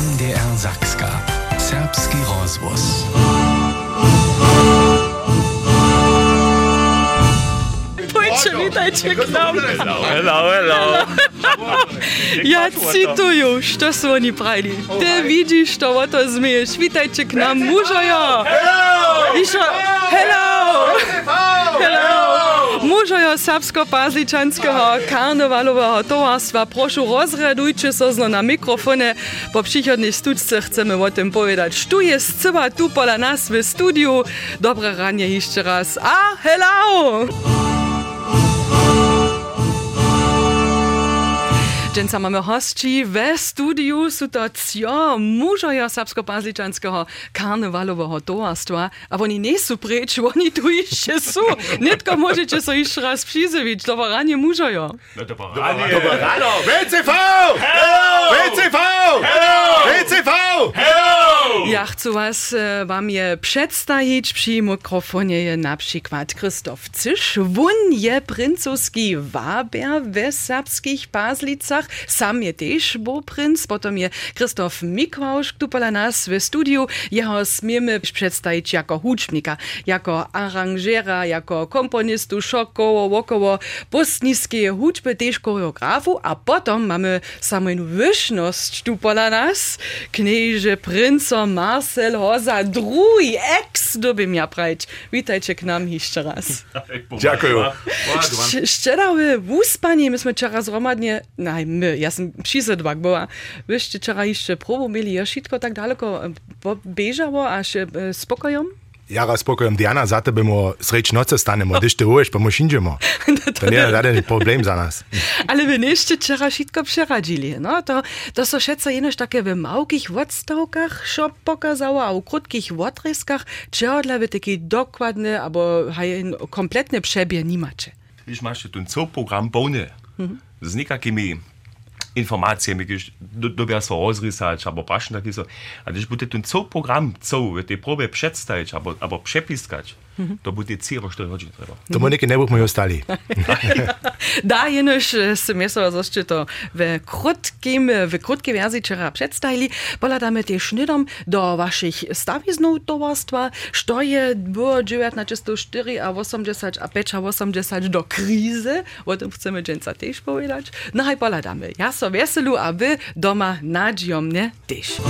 MDR Sachska. Serbski Rozbus. Pojče, vitajte k nam. Hello, hello. hello. Ja cituju, što su oni pravili. Te vidiš što ovo to zmiješ. Vitajte k nam, mužojo. Hello! Hello! Hello! hello. Mužojo Serbsko-Pazličanského karnevalového tovarstva, prošu rozradujte sa zno na mikrofone. Po příchodnej studce chceme o tym povedať. Štu je scyba tu pola nas v studiu. Dobre ranie ešte raz. A hello. Dzięcamy hości ve studiu sutacja muža ja srpsko pazličanského karnevalového toastva, a oni nesu preč, oni tu ešte sú. Netko môžete sa iš raz přizeviť, to varanie muža ja. Hello! BCV! Hello! BCV! Hello! BCV! Hello! Ja chcú vás e, vám je predstaviť, pri mikrofone je napríklad Kristof Ciš, on je princovský váber ve srpských pazlicach Sam je też był princ. Potem je Krzysztof Mikłausz, tu pola nas w studiu. Jeho smiemy przedstawić jako hucznika, jako aranżera, jako komponistu, szokowo, wokoło, postniskie huczby, też choreografu. A potem mamy samą wyżność tu pola nas. Knieże princo Marcel Hoza, drugi ex, dobym ja prajć. Witajcie k nam jeszcze raz. Dziękuję. Szczerały wuspanie, myśmy wczoraj zromadnie, naj my, ja sam przyszedłak była, wyście wczoraj jeszcze próbu mieli, ja wszystko tak daleko e, bieżało, aż e, spokojom? Jara spokojom Diana, za tebe mo sreč noce stanemo, když ty uješ, pa mo šinđemo. To nije žaden problem za nas. Ale wy jeszcze wczoraj wszystko przeradzili, no to, to so všetko jenož takie w małkich odstawkach szop pokazało, a u krótkich odryskach, czerodla wy taki dokładny, albo haj, kompletny przebieg nie macie. Wiesz, masz tu co program pełny. Z nikakimi informacije, ki dobijo svoj razrisać, albo pašne tako so. A když budete to program, co, te probe predstaviti, albo, albo prepiskati, to bude ciro 4 godziny treba. To Monike ne bomo ostali. Da, jenož se meso zošče to v krótkim, krótkiej wersji wczoraj przedstawili. Poladamy też nidom do waszych stawiznów towarstwa, što je było 1904 a 80 a 5 a 80 do krizy. O tym chcemy dżęca też powiedzieć. No i poladamy. Ja so weselu, a wy doma nadziomne też.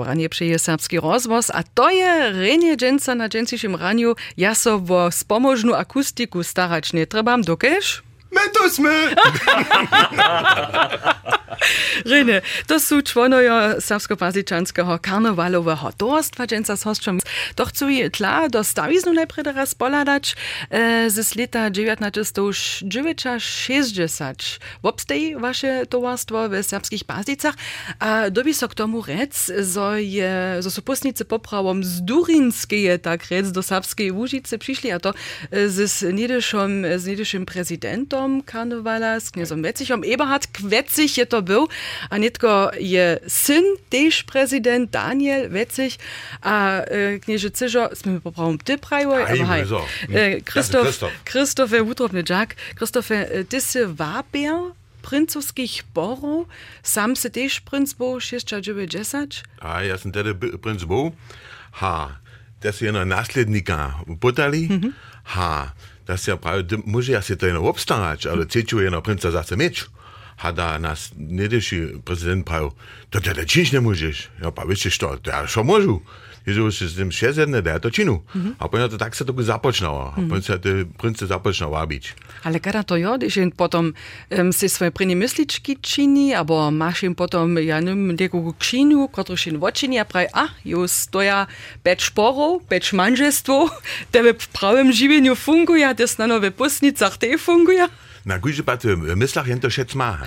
Ranie przyje serbski rozvoz, a to je renie dżęca na dżęciszym raniu. Ja so wo spomożnu akustiku starać nie trebam, dokeż? My tu sme! Rene, to sú čłonojo serbsko-pazličanského karnevalového towarstwa dżęca z hostrzem. To chcú je tla do stawiznu najprv raz poladać e, z leta 1960. Wobstej wasze towarstwo w serbskich pazlicach, a dobi so k tomu rec, zo, je, zo sú postnice poprawom z Durinskeje, tak rec, do serbskiej Łužice przyszli, a to e, z niedyszym, z niedyszym prezidentom karnevala, z kniezom Wetzichom. Eberhard Kwetzich je to był, a nitko je syn też prezydent Daniel Wetzich, a e, knieże Cyżo, sme poprawom ty prajo, Aj, aber hej, so. e, Christoph, Christoph. Christophe Wutropny Jack, Christophe, e, ty si wabier princovských borov, sam se też princ bo 690? A ja sam tedy princ był. Ha, da su jedno naslednika putali. Ha, da se pravi, da može ja se to jedno ale ceču jedno princa zase meč. Ha, da nas nedeši prezident pravi, to te da činiš ne možeš. Ja, pa veš što, to ja šo možu. Jezu se s tym šezedne, da ja to činu. A potem to tak se to započnalo. A potem se te prince započnalo vabić. Ale kada to jo, když jen potom um, si svoje první mysličky čini, abo máš jen potom, ja neviem, niekoho kšinu, kotruž jen vočini a pravi, a, jo stoja peč šporov, peč manžestvo, tebe v pravém živeniu funguje, a tes na nové pusnicach te funguje. Na gujże pat w myślach jen to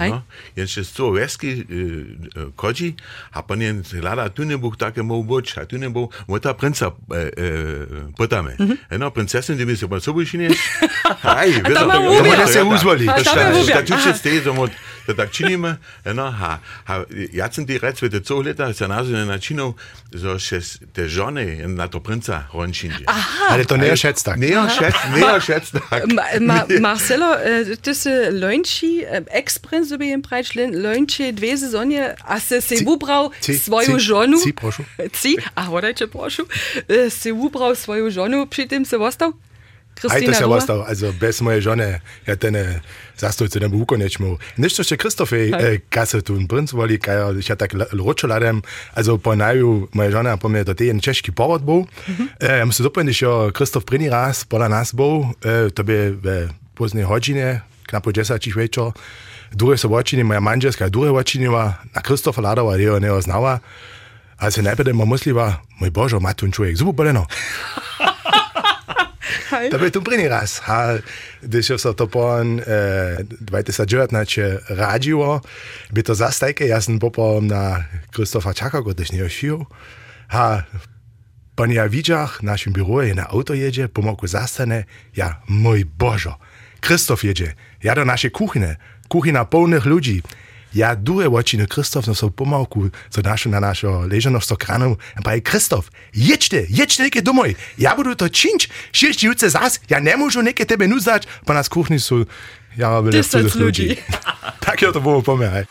no. Jen się co y, y, kodzi, a pan jen lada tu nie był takie mógł być, a tu nie był mota princa e, e, potamy. No, princesyn, ty mi się pan co byś nie? Hej, tam se uzvoli. A tam mod to da činimo eno, ha, ha, jaz sem ti rekel, da celo leta se nazaj načinov, so še težone na to princa Rončinje. Ali to ne je šec tak? Ne je šec, ne je šec tak. Ma, ma, Marcelo, e, to se Lonči, e, ex-princ dobi jim prečlen, Lonči dve sezonje, a se se ubral svojo ženu. Si, prošu. E, si, a hodaj, če prošu, se ubral svojo ženu, pri tem se ostal? Kristina, Hajte se vostov, also brez moje žene, ja te ne zastojce ne bo uko nečmu. Nešto še Kristofe, eh, eh, eh kaj se tu in princ voli, kaj ja tak ročoladem, also po naju moja žena po me do te en češki povod bo. Mm -hmm. eh, ja se dopomni, še Kristof prvi raz, pola nas bo, eh, to bi v pozne hodžine, knapo 10 večer, druge sobočine, moja manželska, druge vočinjeva, na Kristofa Ladova, jo ne oznava. A se najprej mu misliva, moj božo, matun človek, zubo boleno. Byl tu první raz. A když se to pon eh, 2019 radilo, by to zastajke, já jsem popol na Kristofa Čakako, když něho šil. A pan ja widziach, naszym biuro je na auto jedzie, pomoku zastane, ja, mój Bożo, Krzysztof jedzie, ja do naszej kuchni, kuchina pełnych ludzi. Ja duże łociny Krzysztof, no są pomałku, co nasze na naszą leżano w stokranu, a panie Krzysztof, jedźcie, jedźcie niekie domoj, ja budu to czynić, sześć jutce zas, ja nie muszę niekie tebe nuzdać, po nas kuchni są, ja bym Tysiąc ludzi. tak ja to było pomagać.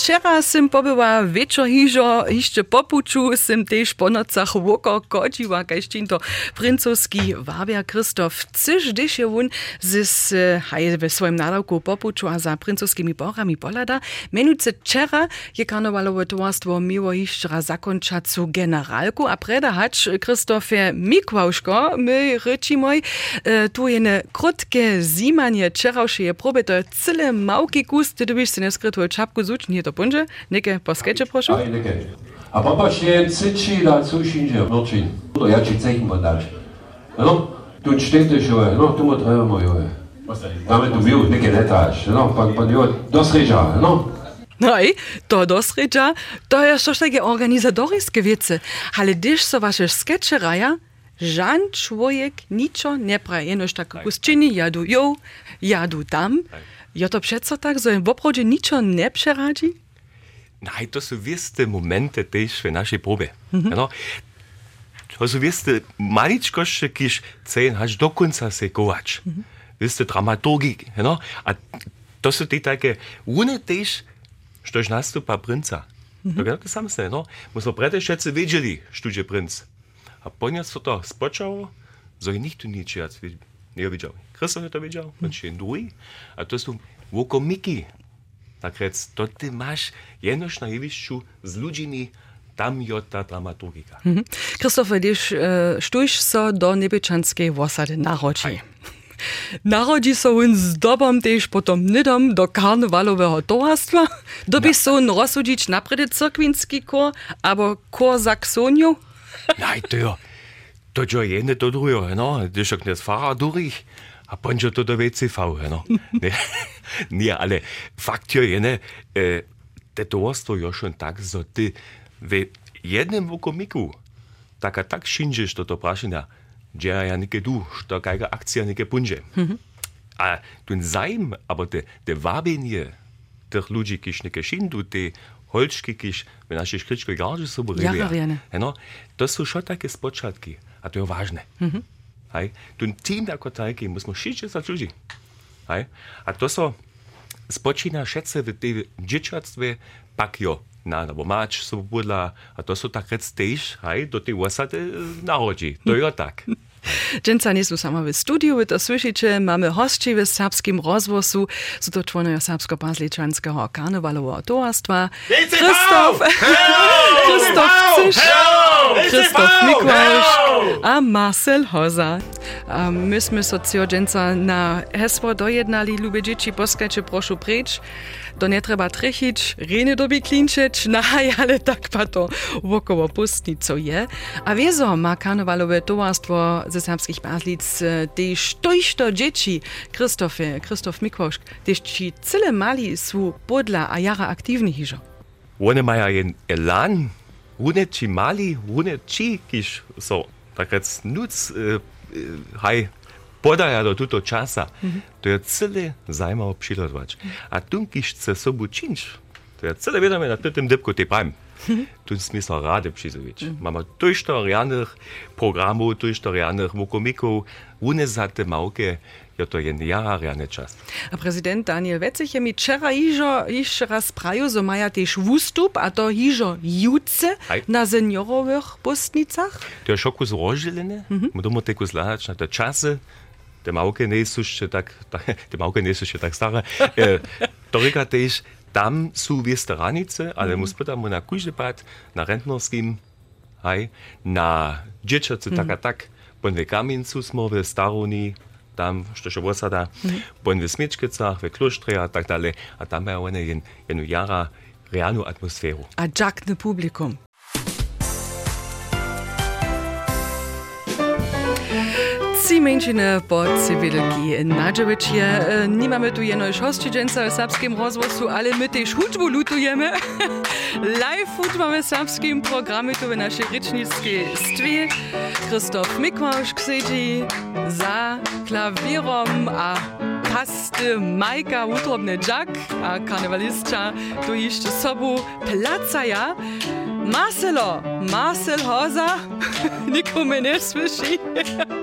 Včera sem pobyła wieczor hižo, jeszcze po puču sem tež po nocach woko kodziła, kaž to princovski wabia Kristof Cyš, gdyż je on z haj w swoim nadawku po puču a za princovskimi porami polada. Menujce včera je karnevalowe towarstwo miło jeszcze raz zakończacu generalku, a preda hacz Kristofie Mikłauszko, my ryci moj, e, tu je ne krótkie zimanie to je cyle małki kus, ty byś se nie skrytł czapku to dobunže, neke poskeče prošu? Aj, neke. A papa še ciči da sušinže vrčin. To ja či cejim podaš. No, tu čtete šove, no, tu mu trebamo jove. Dame tu bil, neke letaš, no, pa, pa jo, dosreža, no. Nej, to dosređa, to je što što je organizatorijske vice. So vaše skečeraja, raja, żan człowiek niczo nie praje, jenoż tak czyni, jadu jo, jadu tam. Ja to przeco tak, że w oprodzie niczo nie przeradzi? Nein, to są wieste momenty też w naszej próbie. No, to są wieste maliczkości, kiż chcą aż do końca się kołać. Wieste dramaturgii, no, a to są te takie, one też, że nastupa princa. To jest to samo, no. Myśmy prete wszyscy wiedzieli, że to princ. A ponieważ to to spoczęło, że nikt tu nic nie. Krzysztof to wiedział, on się drugi, a to są łokomiki. Tak rec, to ty masz jenoż na jewiszczu z ludźmi, tam jest ta dramaturgika. Krzysztof, gdyż e, sztuś so do niebieczanskiej wosady narodzi. Narodzi so on z dobom też potom nidom do karnewalowego towarstwa, doby so on rozsudzić napredy cyrkwinski kor, albo kor Saksoniu. Nej, to je, to je jedno, to drugo, no, to je še knez fara durih, a pončo to do VCV, no. Ne, ne, ale fakt je, ne, eh, tetovarstvo je še tak, so ti v jednem komiku, taka tak šinžeš to vprašanja, že ja nekaj du, što kajga akcija nekaj punže. Mhm. A tu zajem, ampak te, te vabenje teh ljudi, ki še nekaj šindu, te holčki, ki jih v naših škričkih gaži so bili. Ja, Eno, to su šo take spočatki, a to je važne. Mm -hmm. Aj, tu tim tako taki, mi smo šiče za čuži. Aj, a to so spočina šece v tej dječatstve, pak jo na domač so budla, a to so takrat stejš, aj, do te osade narodi, to je tak. Dżęca nie są sama w studiu, wy to słyszycie, mamy hostci w serbskim rozwosu, są to członowie serbsko-bazliczanskiego karnewalowego towarstwa. Krzysztof! Krzysztof Cysz! Krzysztof Mikłasz! A Marcel Hoza. A myśmy so cio dżęca na hesło dojednali, lubię dzieci, poskacie proszę precz. To nie trzeba trechić, reny dobi klinczyć, no ale tak pa to wokoło pustni, co je. A wiezo ma karnewalowe towarstwo ze serbskich bazlic e, też tojšto dzieci, Krzysztofie, Krzysztof Mikłosz, też ci cyle mali są podla a jara aktywni hiżo. One mają jen elan, one ci mali, one ci, kiż so, tak rec nuc, e, e, hej, podaja do tuto časa, uh -huh. to je cele zajma obširovač. Uh -huh. A tunkišce so bučinč, to je cele vedome na tem depku te pajem. Mhm. Tu smisel rade přizovič. Imamo mhm. tošto rjanih programov, tošto rjanih vokomikov, unezate malke, je to je nejarjane ja, čas. A prezident Daniel Vecich je mi včeraj ižo iš razpravil, zo maja tež vustup, a to ižo juce Aj. na seniorovih postnicah. To je šoku zrožilene, mm -hmm. bomo teko zlahač na te čase, są jeszcze tak, są jeszcze tak stare. E, to reka też, tam są westeranice, ale mu spytam mu na kujże pad, na rentnerskim, hej, na dzieciacy tak a tak, bon we Kamieńcu smo w Staroni, tam, što się wosada, bon w Smiečkicach, w Klostrze a tak dalej, a tam mają one jen, jenu jara realnu atmosferu. A dżakne publikum. Ci mężczyzny po cywilki Nadżewiczie. Nie mamy tu jeno hościdżęca w serbskim rozwoju, ale my też hudżbu lutujemy. Live hudżbamy w serbskim programie tu w naszej rycznickiej stwie. Krzysztof Mikłasz siedzi za klawierom, a pasty Majka utrobny Jack, a karnewalistka tu jeszcze sobą placaja. Marcelo, Marcel Hoza, nikomu nie słyszy.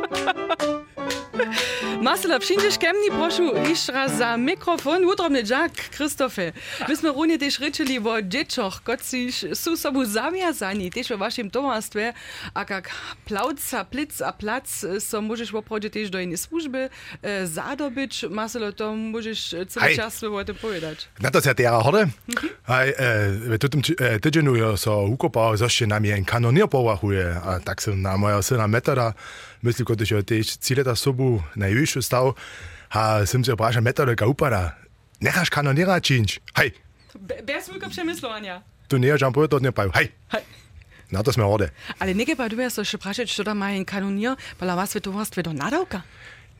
Marcela, przyjdziesz ke mnie, proszę, jeszcze raz za mikrofon. Utrobny Jack, Krzysztofie. Myśmy równie też ryczyli o dzieciach, które są sobą zawiązani, też w waszym towarstwie. A jak plauc, a plic, a plac, so możesz poprowadzić też do innej służby e, zadobyć. Marcelo, to możesz cały Hej. czas o tym powiedzieć. Na to se tera horde. Hej, e, v tutem e, tydzienu je so ukopal, zošte nam je en kanonir povahuje, a tak sem na moja syna metoda, mislim, kot že te cilje ta sobu najvišji stav, a sem se vprašal, metoda ga upada. Nehaš kanonira činč, hej. Bez veliko premišljanja. Tu nije žampoje, to ne pa, hej. hej. Na to smo ode. Ali nekaj pa duje se še vprašati, što da ima en kanonir, pa la vas svetovost vedo nadavka?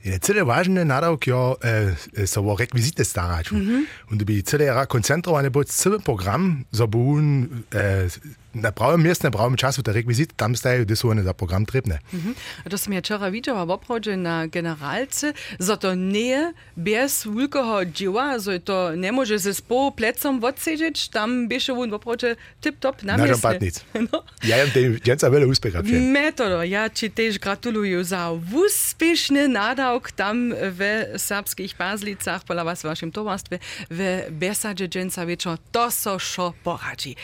Je cele važne naravke eh, so o rekvizite starač. Mm -hmm. In da bi cele koncentrovan je bolj cel program za na prawym miejscu, na prawym czasu te rekvizity tam stają, gdy są one za program trybne. To ja wczoraj widziała w obchodzie na generalce, że to nie bez wielkiego dzieła, że to nie może ze spół plecom odsiedzieć, tam on w obchodzie tip-top na Na miejscu. żampadnic. No. Ja jem tej dzięca wiele uspiecha przy. Metodo, ja ci też gratuluję za uspieszny nadałk tam w serbskich Bazlicach, pola was w waszym towarstwie, w Besadzie Dżęca wieczor, to so szo poradzi.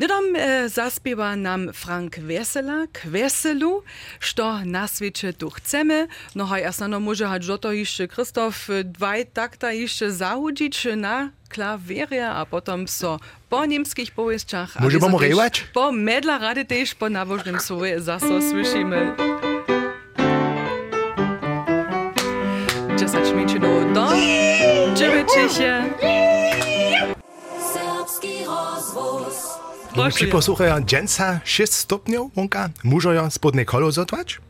Nedom e, zaspiewa nam Frank Wesela, Kweselu, što na tu chcemy. No haj, jasno, może hać do to jeszcze Krzysztof dwaj takta jeszcze zahudzić na klawierie, a potom so po niemskich powieściach. a Może bomo rewać? Po medla rady też po nabożnym słowie zaso słyszymy. 10 minut do 9. rozvoz. Przy posłuchaju dzięca 6 stopniów, wonka, mużo spodne kolo zotwać.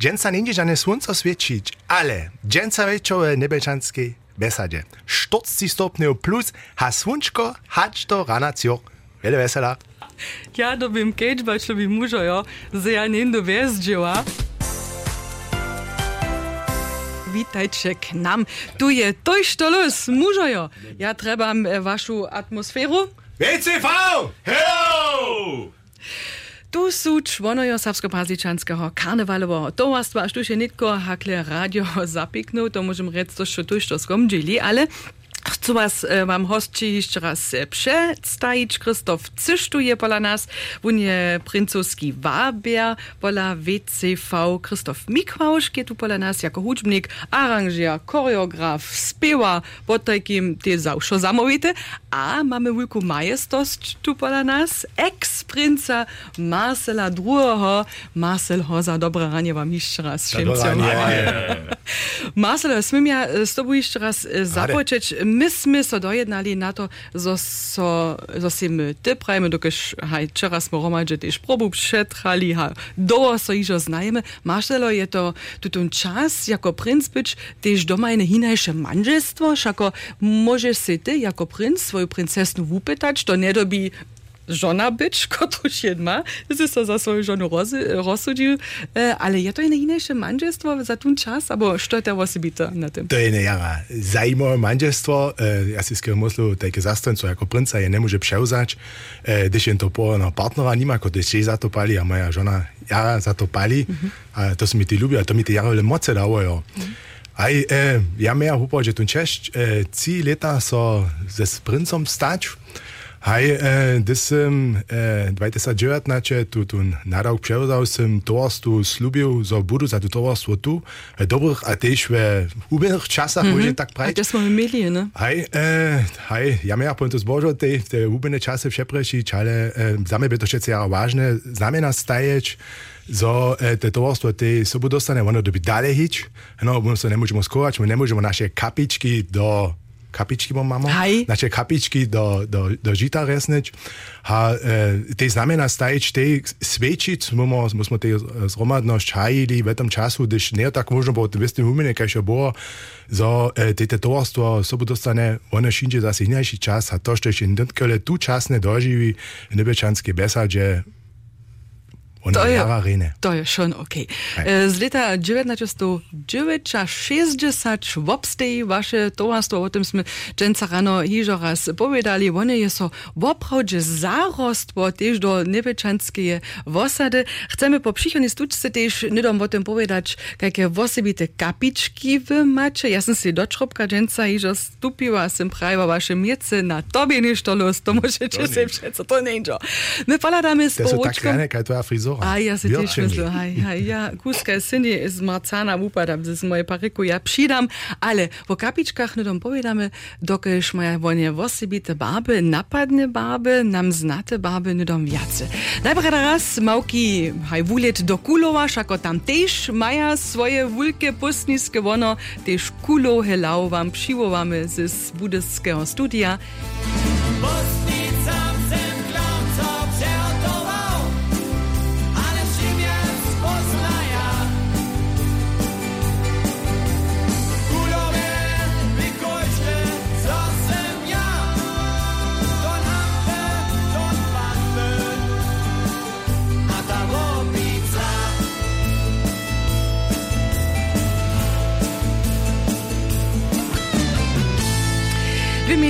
Dzięca nie będzie żadne słońce świecić, ale dzięca wieczore nebeczanskie besadzie. 40 stopniów plus, ha słonczko, hać to rana cioch. Wiele wesela. Ja dobim keč, bač bi mužo, jo, zdaj ja nem do vezđeva. Witajcie k nam. Tu je toj štolos, mužojo. Ja trebam e, vašu atmosferu. ECV! Hello! Du Tu su čvonojo Savsko-Pazičanského karnevalovo. To vás tváš tuše nitko hakle radio zapiknú, to môžem rec, to čo tuš to skomdžili, ale Chcę was e, wam hostci jeszcze raz e, przedstawić. Krzysztof Cysz tu je pola nas. On je princowski wabier pola WCV. Krzysztof Mikłausz je tu pola nas jako hudźbnik, aranžier, choreograf, spiewa, pod takim te zawsze zamówite. A mamy wielką majestość tu pola nas. Ex-princa Marcela II. Marcel Hoza, dobre ranie wam jeszcze raz. Wszędzie. Marcelo, smiem ja z tobą jeszcze raz e, započeć. Myśmy so dojednali na to, że so, so si my ty prajmy, dokiż haj, wczoraj smo romadže też probu przetrali, ha, doło so iżo znajemy. Marcelo, je to tutun czas, jako princ być, też doma eine hinajsze manżestwo, szako możesz si ty, jako princ, swoją princesnu wupytać, to nie dobi żona być, das ist to za swoją roz, rozsudził, e, ale je to inne inniejsze mężestwo za ten czas, albo co to osobito na tym? To je jara zajímavé manželstvo. E, ja si skoro myslím, také zastanco jako princa je nemôže převzať, e, když jen to po no, partnera ako když jej za to pali a moja žona jara za to pali. A to mi ty ľúbi, a to mi ty jara le moce. Aj e, ja meja húpa, že tu e, cí leta so se s princom Hi, this um, uh, 20 nače tudi naravk prevzal sem tovarstvu slubil za budu, za eh, eh, eh, ja to tovarstvo tu, dobrih, a tež v ubenih časah, mm -hmm. tak pravi. To smo imeli, ne? Hi, uh, hi, ja me ja pojem to zbožo, te, te ubene čase vše preši, čale, uh, za me bi to še cijelo važne, znamena staječ, za eh, te tovarstvo te sobu dostane, ono dobi dalje hič, no, se ne možemo skovač, mi ne možemo naše kapički do kapičky bo mamo, Hej. naše kapičky do, do, do žita resnič. A e, te znamená stajič, te svedčiť, musimo, musimo te zromadnosť hajili v tom času, když nie tak možno bolo v istým umene, keď bolo, zo e, te tovarstvo sobu dostane, ono šinče zase inajší čas a to, što ešte tu časne doživí v nebečanské besadže, To je, to je schon okay. Hej. E, Z leta 1960 w obstej wasze towarstwo, o tym sme dżęca rano hižo raz povedali, one je so woprawdźe zarostwo też do nebečanskeje wosady. Chcemy po przychodnej stuczce też nidom o tym povedać, jakie wosobite kapiczki wy macie. Ja sam si do czropka dżęca hižo stupiła, sem prawa wasze miece na tobie niż to los, to możecie sobie to nie My poladamy z To sú tak poručkom. rane, kaj tvoja frizura. A ja se tiež myslím, hej, hej, ja kúska syny z Marcana upadam z mojej pariku, ja přidám, ale po kapičkách nedom povedame, dokež moja vonie vosibite barbe, napadne barbe, nam znate barbe nedom viace. Najprv raz małki, haj wulet do Kulowa, šako tam tež maja svoje wulke pustniske wono, tež Kulo helau wam přiwowamy z budyskiego studia. Postnicam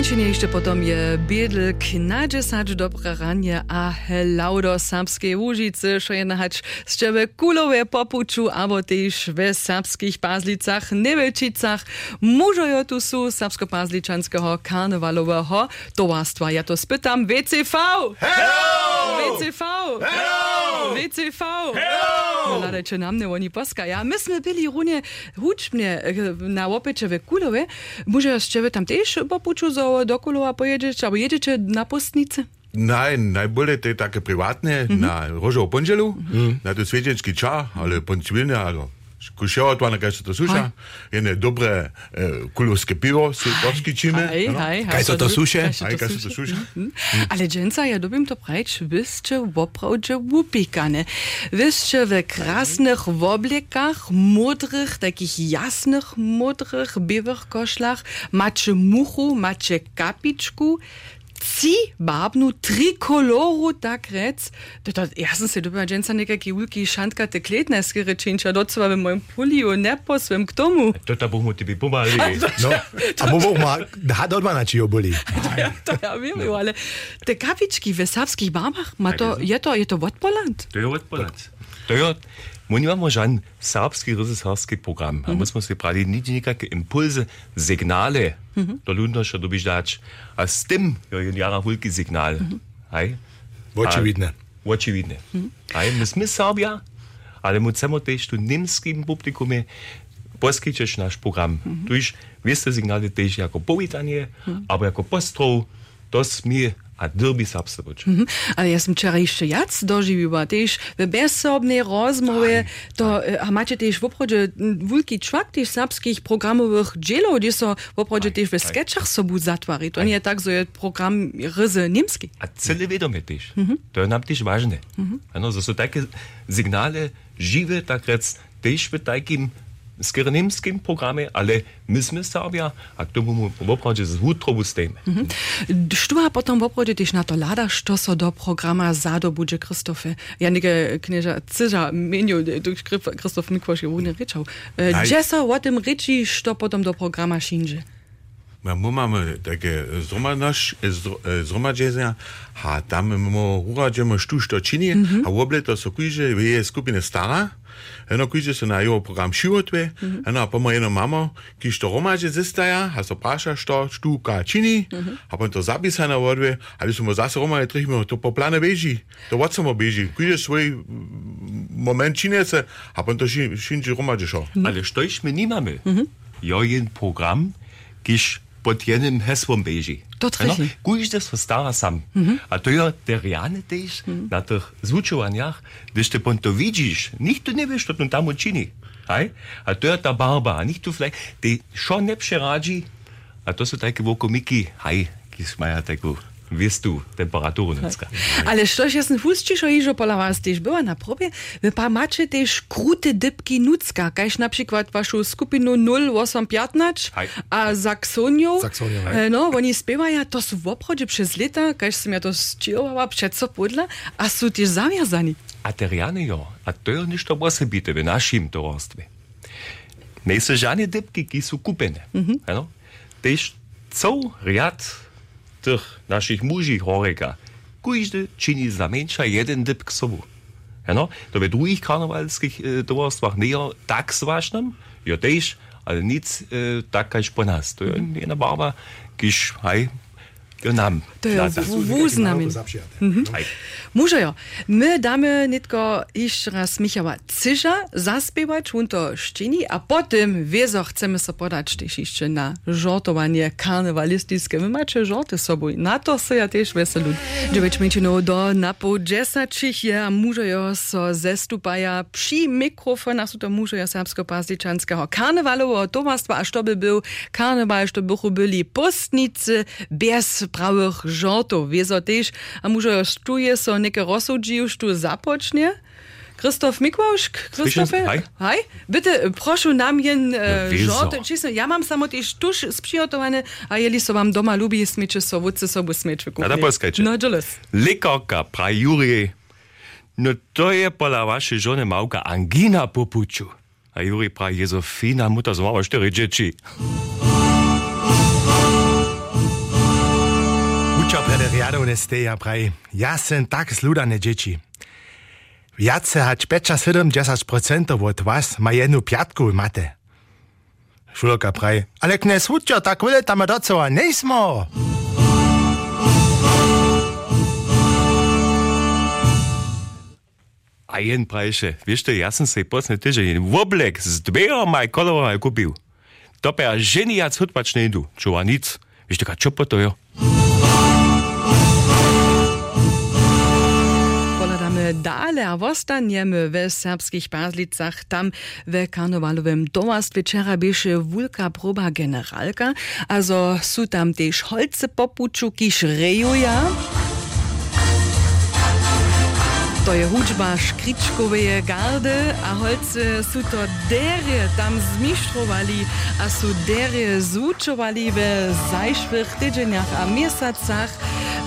Wymienienie jeszcze potom je biedl na 10 dobre ranie a helau do serbskiej Łużycy, co je nahać z ciebie kulowe popuczu, albo też w serbskich pazlicach, Nebelčicach. Mužojo tu sú serbsko-pazličanského karnevalowego towarstwa. Ja to spytam, WCV! WCV! WCV! No, ladajcie na mnie, oni poskaja. My sme byli runie hučbne eh, na opeče w Kulowe. Może z ciebie tam też popuczu kao dokolo, a pojeđeš, a pojeđeš na postnice? Naj, najbolje te take privatne, mm -hmm. na Rožo Ponželu, mm -hmm. na tu svečenčki ča ali Pončvilne ali kuševo to, na kaj se to suša, jedne dobre e, kulovské pivo si poskyčíme. Hej. Kaj to? Aj to suša. Ale dżęca, ja dobim to prać, wyście woprawdzie łupikane. Wyście w krasnych woblekach, mudrych, takich jasnych, mudrych, białych koszlach, macie muchu, macie kapiczku, barvnu trikoloru takrat, da jasno se dobiva za nekaj ulki šantka tekletneske rečenča, docela v mojem polju, ne posvem k tomu. To ta bomo ti pomali. No, a bomo ma, da dolma nači jo boli. Ja, to ja vem, no. ale te kapički v savskih babah, to, je to, je to Vodpoland? To je Vodpoland. Torej, Mi imamo žan srpski rziharski program. Mm mhm. -hmm. Mi smo se pravi, niti nekakve impulze, signale, mm -hmm. do ljudnoša dobiš dač. A s tem je jara hulki signal. Mm -hmm. Očividne. Očividne. Mhm. Mm -hmm. Aj, mi smo Srbija, ali mu samo tež tu nemskim publikume, poskičeš naš program. Mm -hmm. Tuž, veste, signale tež jako povitanje, mm -hmm. ali jako postrov, to smo a derby serbstvo boč. Mhm. Ale ja som včera ešte jac doživiła, tež v bezsobnej rozmowie, to e, a macie tež v oprode veľký čvak tež serbských programových džielov, kde so v tež v sketchach sobu zatvári. To nie je tak, že je program ryzy nemský. A celé vedomie tež. To je nám tež vážne. Ano, to sú také signály živé, tak rec, tež v takým skiernemskim programie, ale my sme Serbia, a k tomu opravdu z hutrovu stejme. Štuha potom v oprode tiež na to lada, što so do programa zado bude Kristofe. Ja neke knieža Ciža meniu, tu Kristof Mikvoš je vúne rečal. Gdzie so o tym reči, što potom do programa šinže? My mamy takie zgromadzenia, a tam my uradzimy sztuć to czyni, a w ogóle to są kujże, wie skupiny stara, eno kužico na jo program šivotve, mm -hmm. eno pa ima eno mamo, ki što romaže zestaja, a so paša što štuka čini, mm -hmm. a pa to zapisano vodve, a mi smo zase romaje trihmo, to po plane beži, to vod samo beži, kužiš svoj moment činece, a pa to šinči romaže šo. Mm -hmm. Ale što iš mi nimame? Mm -hmm. Jo je program, kiš pod jednym hesłom beži. To. Kuj to so stara sam. A to jo teriane też na tych zvučovanjach, gdyż ty pon to widzisz, nikt tu nie wiesz, co tam uczyni. A to jo ta barba, nikt tu flek, ty šo ne przeradzi, a to są takie wokomiki, hej, kiż mają taką, wiesz tu, temperaturę dneska. Ale štož jasn husčišo ižo pola vás tiež była na probie, wy pa macie tiež krute dybki nucka, kaž na przykład waszą skupinu 0815 Hej. a hej. e, No, oni spiewają, to są w obchodzie przez lata, kaž som ja to sčijowała przed co podla, a są tiež zawiązani. A teriane jo, a to je ništo osobite v našim tovarstvu. Ne so žane dybki, ki so kupene. Ano? Tež cel tych naszych muži chorega, każdy czyni za męcza jeden dyb k sobą. Ano, to we drugich karnawalskich e, towarstwach nie tak zważnym, ja też, ale nic e, tak jak po nas. To jest jedna barwa, gdyż, hej, nam. To je lata. wuznamin. Muže jo, my dáme nitko jeszcze raz Michała Cyża zaspiewać, on to szczyni, a potem wiezo chcemy so podać też jeszcze na żartowanie karnewalistyczne. My macie żarty sobą, na to se ja też weselu. Dziewięć minut do na po dziesięcich je, a muže jo so zestupaja przy mikrofonach, są to muže jo serbsko-pazliczanskiego karnewalowego towarstwa, a to prawych żartów. Wiezo też, a muže jo stuje so neke rozsudzi już tu zapocznie. Krzysztof Mikłauszk, Krzysztofie? Hej. Bitte, proszę nam jen e, wieso? żart. Czysto, ja mam samo też tuż sprzygotowane, a jeli so wam doma lubi smyczy so wódce sobu smyczy A da poskajcie. No, dzielus. Lekarka, pravi Jurij. No to je pola vaše žene Mauka angina po. A Jurij pravi, Jezofina, muta zmava štiri džeči. Uča prederiado ne steja pravi, ja sem tak zludane dzieci. Jace hać pecza 70% od was ma jednu piatku w mate. Šuloka pravi, ale knes učo, tak vile tam docela nejsmo. A jen praviše, vieš to, ja som si posne týždeň oblek s dvieroma kolovami kúpil. To pe a ženy jac hudpač nejdu, čuva nic. Vieš to, čo po to jo? Dalej, a wostaniemy w serbskich Bazlicach. Tam w karnowalowym domostwie wczoraj bieše wulka proba generalka. Also są tam też holce popuczuki szrejuja. To je hudžba škričkoveje gardy a holce sú to derie tam zmištrovali a sú derie zúčovali v zajšvých týdženiach a miesacach.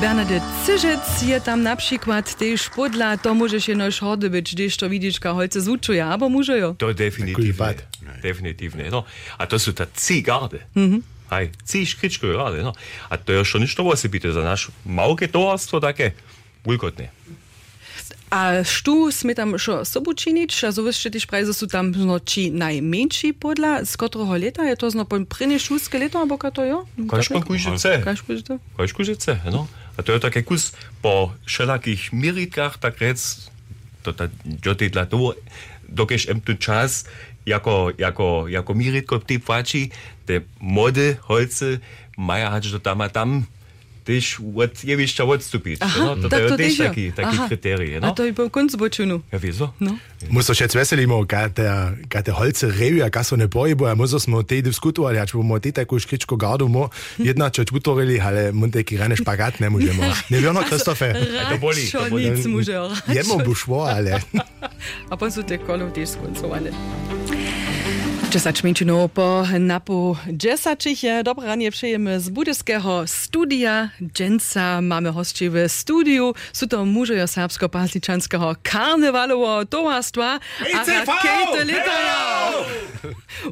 Bernadette Cyžec je tam na przykład też podla, to możesz jenoś hody być, gdyż to widzisz, ka holce zúčuje, abo może jo. To definitivne. pad. Definitivne. No. A to sú ta ci garde. Mm -hmm. Aj, ci škričkové garde. No. A to je što ništo osobite za naš malke tovarstvo také vulkotné. A štu sme tam šo sobu činič, a so jeszcze też prajzy sú tam no, či najmenší podla, z ktorého leta je to zno prvne šulské leto, ka to jo? Kaž pan kujžice. Kaž to? A to je také kus po všelakých miritkách, tak rec, to ta, jo ty dla toho, dokež em tu čas, jako, jako, jako miritko ty płaci, te mody, holce, maja hač do tam a tam, teš what je višča, what stupiča. No? To je teš taki, taki kriterij. No? A to je pa konc bočunu. No. Ja, wieso? No. no. Muss euch jetzt veselimo, gate, gate Holze Revia, gaso ne bojbo, ja, muss smo te diskutovali, ja, če bomo te tako škričko gardo mo, jedna če utvorili, ale munte ki rane špagat ne možemo. Ne vjerno, Kristofe. To boli. To boli. Jemo bo šlo, ale. A pa so te kolov teš skoncovane. 10 minut po napu 10 je dobre ranie przyjemy z budyskiego studia Dżęca. Mamy hości w studiu. Są to mużejo serbsko-pasliczanskiego karnewalowo towarstwa. ECV! Kejte Litaja!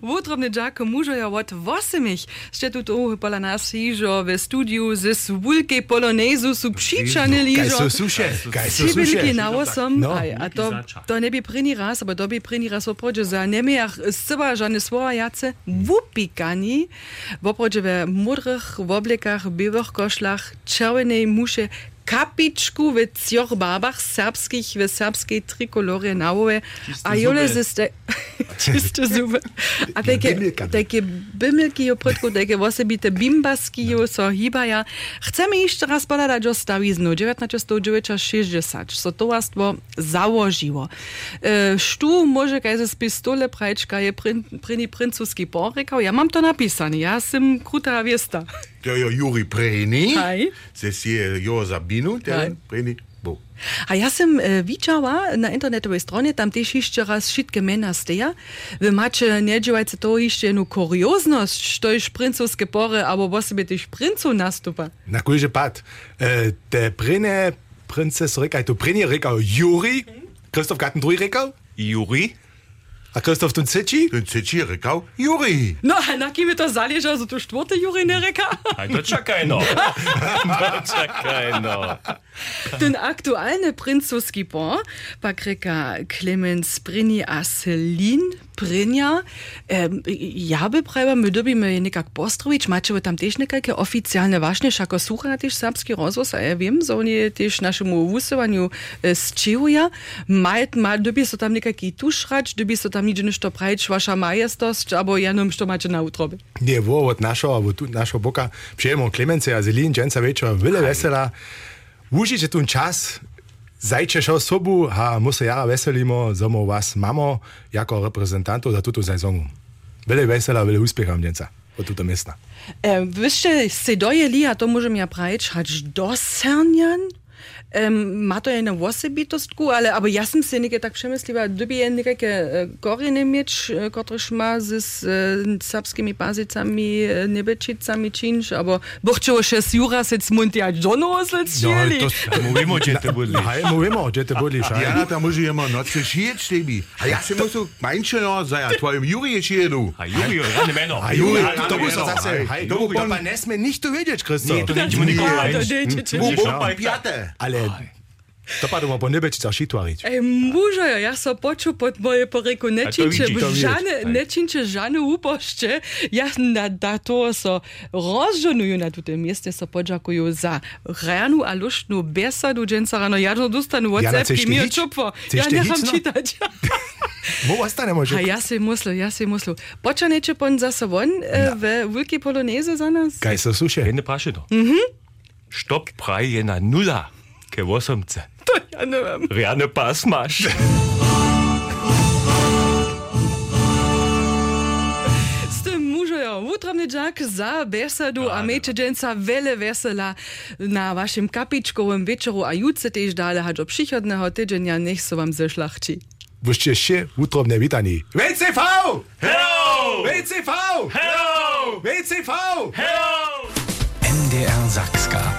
Wutrobny dżako mużejo od 8. Ste tu tu pola nas hižo w studiu z wulkiej polonezu su přičany Kaj so suše, kaj so Ci byli suše. na osom, No. a to, to ne bi první raz, aber to bi první raz oprođe za seba žane svoja jace vupikani, oprođe ve modrych oblekach, białych koszlach, czerwenej muše, kapičku v cioch barbach serbskich, v serbskiej trikolore nałowe, a jole ziste, czyste zuby. A Bimilkami. takie bimilki jo protku, takie osobite bimbaski jo so hibaja. Chcemy jeszcze raz podać o stawiznu 1960, so towarstwo założyło. E, Sztu może kaj ze pistole prajczka je prin, prini princuski ja mam to napisane, ja jestem kruta wiesta. To je Juri Preni. Hej. Se je Jo Sabinu, Hej. der Preni. Bo. A ja sam e, widziała na internetowej stronie, tam też jeszcze raz wszystkie mena steja. Wy macie nie dziewajcie to jeszcze jedną kuriozność, to jest princowskie pory, albo bo sobie też princu nastupa. Na kujże pad. E, te prine princes rekaj, tu prine rekał Juri, Christoph Gatten drugi rekał, Juri? A Christoph, den Zitschi? Den Zitschi, Rekau, Juri. No, a naki mi to zaleža, zato štvorte Juri ne reka. Aj, to Das to čakajno. Den aktualny princovski pon pa kreka Clemens Brini a Celine Brinja. Ähm, ja by prava, my dobimy nekak postrović, macie tam też nekakie oficjalne właśnie, szako słucha też serbski rozwoz, a ja wiem, że oni też naszemu wusowaniu e, zczyłują. Mal dobi so tam Tuschratsch, du bist so tam midžene što prajič vaša majestosť, abo ja nem što mače na utrobe. Nie, vo, od našo, abo tu našo boka, prijemo Klemencija, Zelin, Dženca večer, vele vesela. Užite tu čas, zajčešo sobu, a mu se ja veselimo, zomo vas mamo, jako reprezentantov za tuto sezonu. Vele vesela, vele uspeha, Dženca, od tuto mesta. E, Vyšte se dojeli, a to môžem ja prajič, hač do Sernjan, Ähm, Mato je na vose bitostku, ali abo jaz sem se nekaj tak premislila, dobi je nekaj korene eh, meč, eh, kotroš ima z eh, srpskimi pazicami, nebečicami činš, abo bohčevo še s jura se cmunti, a džono osled šeli. Movimo, če te boli. Aj, movimo, če te boli. Ja, tam užijemo, no, se šijet štebi. A ja se mosu manjšeno za ja, tvojim Juri je šijedu. Ne a Juri, ja ne meno. A Juri, to bo se zase. To bo pa ne sme nič to vedjeti, Kristo. Ne, to nećemo nikoli. Ne, to nećemo nikoli. Ale To pa bomo po nebečica šitvari. E, mužajo, jaz so poču pod moje poreku, nečinče žane, nečinče žane upošče, jaz na da to so rozženuju na tutem mjestu, so počakuju za ranu, alušnu besadu, dženca rano, jarno dostanu WhatsApp, ki mi je čupo. Ja neham no? čitati. Bo ostanemo že. Jaz sem mislil, jaz sem ja mislil. Poča neče pon za sobon e, ja. v Vulki Poloneze za nas. Kaj se suše? Ne prašino. Mhm. Mm Štop, praj je na nula. Că o să-mi țin. Tojana, ne Rianne Passmasch. Jutro mnjak za besedu, a mečeđenca vele vesela na vašem kapičkovem večeru, a jutce tež dale hač ob prihodného týdženia, nech so vam zešlachči. Boste ešte útrobne vítaní. VCV! Hello! VCV! Hello! VCV! Hello! MDR Sachska.